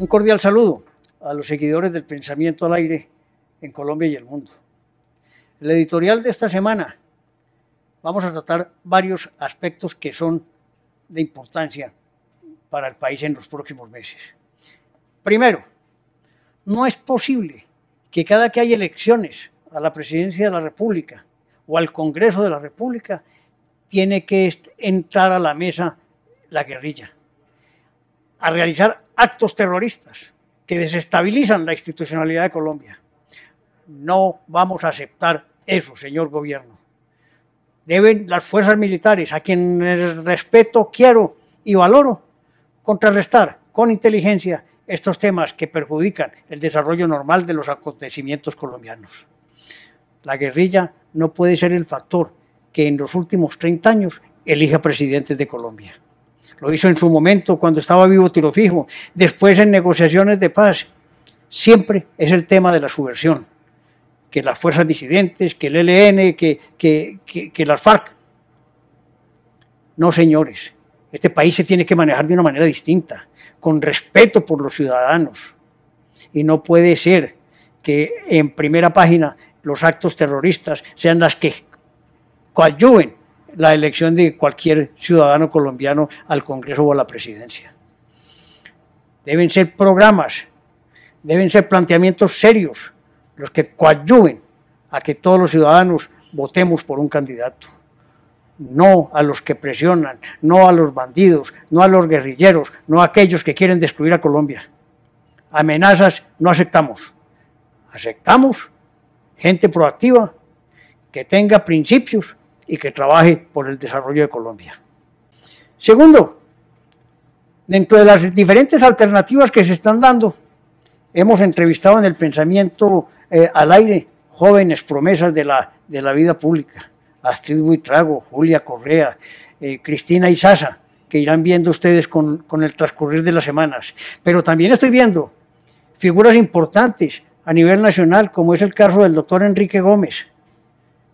Un cordial saludo a los seguidores del pensamiento al aire en Colombia y el mundo. El editorial de esta semana vamos a tratar varios aspectos que son de importancia para el país en los próximos meses. Primero, no es posible que cada que hay elecciones a la presidencia de la República o al Congreso de la República, tiene que entrar a la mesa la guerrilla, a realizar actos terroristas que desestabilizan la institucionalidad de Colombia. No vamos a aceptar eso, señor gobierno. Deben las fuerzas militares, a quienes respeto, quiero y valoro, contrarrestar con inteligencia estos temas que perjudican el desarrollo normal de los acontecimientos colombianos. La guerrilla no puede ser el factor que en los últimos 30 años elija presidentes de Colombia. Lo hizo en su momento cuando estaba vivo Tiro Fijo, después en negociaciones de paz. Siempre es el tema de la subversión, que las fuerzas disidentes, que el ELN, que, que, que las FARC. No, señores, este país se tiene que manejar de una manera distinta, con respeto por los ciudadanos. Y no puede ser que en primera página los actos terroristas sean las que coadyuven la elección de cualquier ciudadano colombiano al Congreso o a la presidencia. Deben ser programas, deben ser planteamientos serios los que coadyuven a que todos los ciudadanos votemos por un candidato. No a los que presionan, no a los bandidos, no a los guerrilleros, no a aquellos que quieren destruir a Colombia. Amenazas no aceptamos. Aceptamos gente proactiva que tenga principios y que trabaje por el desarrollo de Colombia. Segundo, dentro de las diferentes alternativas que se están dando, hemos entrevistado en el pensamiento eh, al aire jóvenes promesas de la, de la vida pública. Astrid Buitrago, Julia Correa, eh, Cristina Isaza, que irán viendo ustedes con, con el transcurrir de las semanas. Pero también estoy viendo figuras importantes a nivel nacional, como es el caso del doctor Enrique Gómez,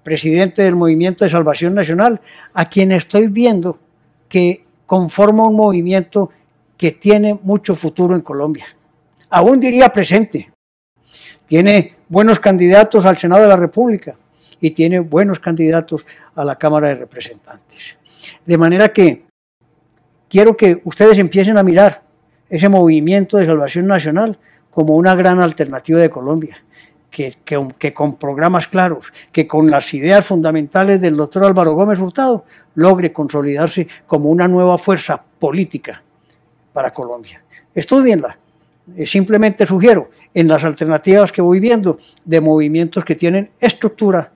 presidente del Movimiento de Salvación Nacional, a quien estoy viendo que conforma un movimiento que tiene mucho futuro en Colombia. Aún diría presente. Tiene buenos candidatos al Senado de la República y tiene buenos candidatos a la Cámara de Representantes. De manera que quiero que ustedes empiecen a mirar ese movimiento de salvación nacional como una gran alternativa de Colombia que, con programas claros, que con las ideas fundamentales del doctor Álvaro Gómez Hurtado, logre consolidarse como una nueva fuerza política para Colombia. Estudienla. Eh, simplemente sugiero en las alternativas que voy viendo de movimientos que tienen estructura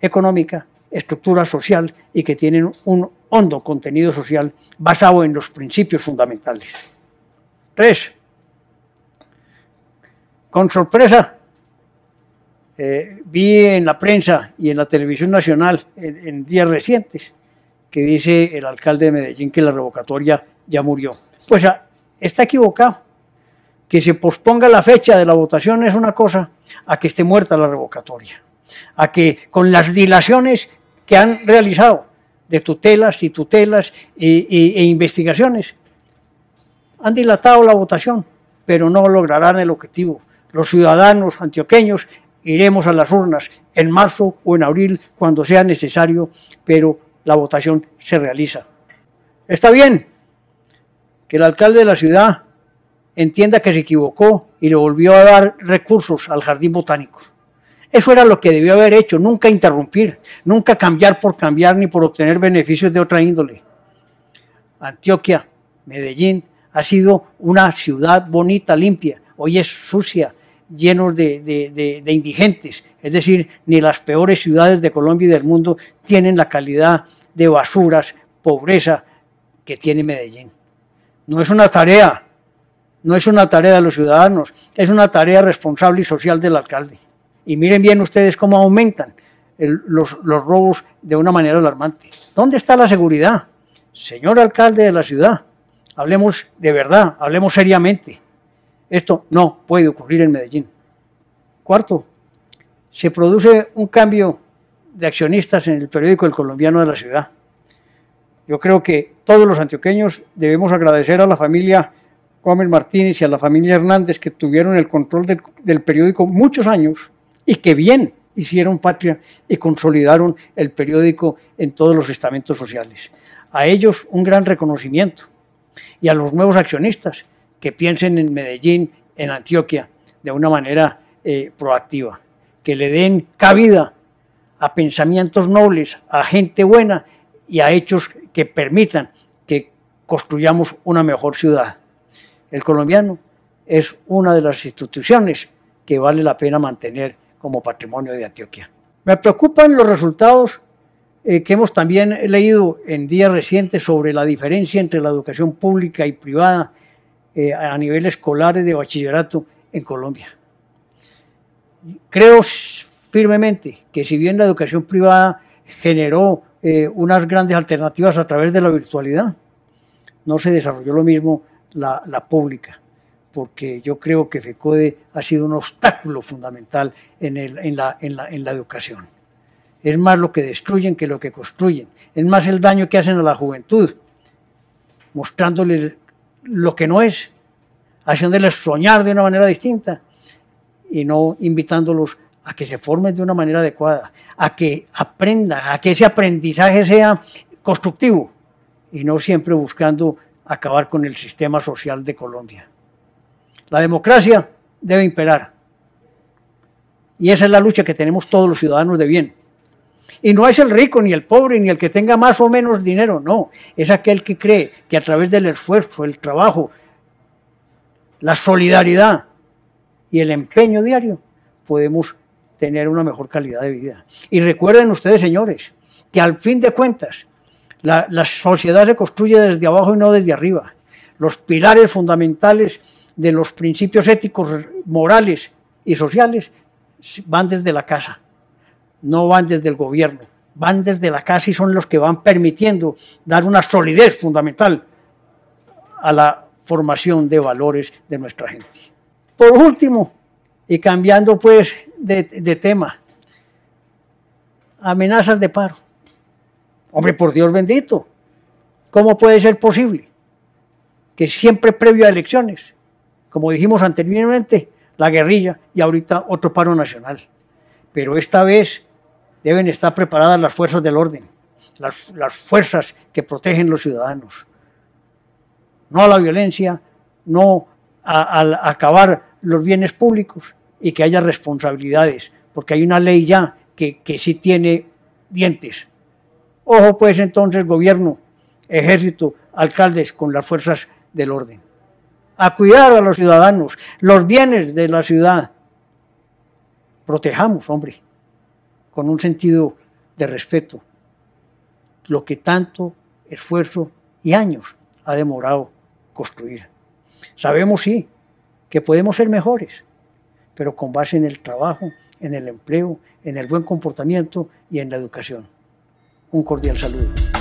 económica, estructura social y que tienen un hondo contenido social basado en los principios fundamentales. Tres, con sorpresa eh, vi en la prensa y en la televisión nacional en, días recientes que dice el alcalde de Medellín que la revocatoria ya murió. Pues ah, está equivocado. Que se posponga la fecha de la votación es una cosa, a que esté muerta la revocatoria. A que con las dilaciones que han realizado de tutelas y tutelas e investigaciones, han dilatado la votación, pero no lograrán el objetivo. Los ciudadanos antioqueños iremos a las urnas en marzo o en abril cuando sea necesario, pero la votación se realiza. Está bien que el alcalde de la ciudad entienda que se equivocó y le volvió a dar recursos al jardín botánico. Eso era lo que debió haber hecho, nunca interrumpir, nunca cambiar por cambiar ni por obtener beneficios de otra índole. Antioquia, Medellín, ha sido una ciudad bonita, limpia, hoy es sucia, llenos de, indigentes. Es decir, ni las peores ciudades de Colombia y del mundo tienen la calidad de basuras, pobreza que tiene Medellín. No es una tarea, no es una tarea de los ciudadanos, es una tarea responsable y social del alcalde. Y miren bien ustedes cómo aumentan los, los robos de una manera alarmante. ¿Dónde está la seguridad? Señor alcalde de la ciudad, hablemos de verdad, hablemos seriamente. Esto no puede ocurrir en Medellín. Cuarto, se produce un cambio de accionistas en el periódico El Colombiano de la ciudad. Yo creo que todos los antioqueños debemos agradecer a la familia Gómez Martínez y a la familia Hernández que tuvieron el control del, del periódico muchos años y que bien hicieron patria y consolidaron el periódico en todos los estamentos sociales. A ellos un gran reconocimiento y a los nuevos accionistas que piensen en Medellín, en Antioquia, de una manera eh, proactiva, que le den cabida a pensamientos nobles, a gente buena y a hechos que permitan que construyamos una mejor ciudad. El colombiano es una de las instituciones que vale la pena mantener como patrimonio de Antioquia. Me preocupan los resultados eh, que hemos también leído en días recientes sobre la diferencia entre la educación pública y privada eh, a nivel escolar y de bachillerato en Colombia. Creo firmemente que si bien la educación privada generó eh, unas grandes alternativas a través de la virtualidad, no se desarrolló lo mismo la, pública porque yo creo que FECODE ha sido un obstáculo fundamental en, la, en, la, educación. Es más lo que destruyen que lo que construyen. Es más el daño que hacen a la juventud, mostrándoles lo que no es, haciéndoles soñar de una manera distinta y no invitándolos a que se formen de una manera adecuada, a que aprendan, a que ese aprendizaje sea constructivo y no siempre buscando acabar con el sistema social de Colombia. La democracia debe imperar. Y esa es la lucha que tenemos todos los ciudadanos de bien. Y no es el rico, ni el pobre, ni el que tenga más o menos dinero, no. Es aquel que cree que a través del esfuerzo, el trabajo, la solidaridad y el empeño diario podemos tener una mejor calidad de vida. Y recuerden ustedes, señores, que al fin de cuentas, la, sociedad se construye desde abajo y no desde arriba. Los pilares fundamentales de los principios éticos, morales y sociales van desde la casa, no van desde el gobierno, van desde la casa y son los que van permitiendo dar una solidez fundamental a la formación de valores de nuestra gente. Por último, y cambiando pues de, tema, amenazas de paro. Hombre, por Dios bendito, ¿cómo puede ser posible que siempre previo a elecciones como dijimos anteriormente, la guerrilla y ahorita otro paro nacional. Pero esta vez deben estar preparadas las fuerzas del orden, las, fuerzas que protegen los ciudadanos. No a la violencia, no a, a, acabar los bienes públicos y que haya responsabilidades, porque hay una ley ya que sí tiene dientes. Ojo pues entonces gobierno, ejército, alcaldes con las fuerzas del orden a cuidar a los ciudadanos, los bienes de la ciudad. Protejamos, hombre, con un sentido de respeto, lo que tanto esfuerzo y años ha demorado construir. Sabemos, sí, que podemos ser mejores, pero con base en el trabajo, en el empleo, en el buen comportamiento y en la educación. Un cordial saludo.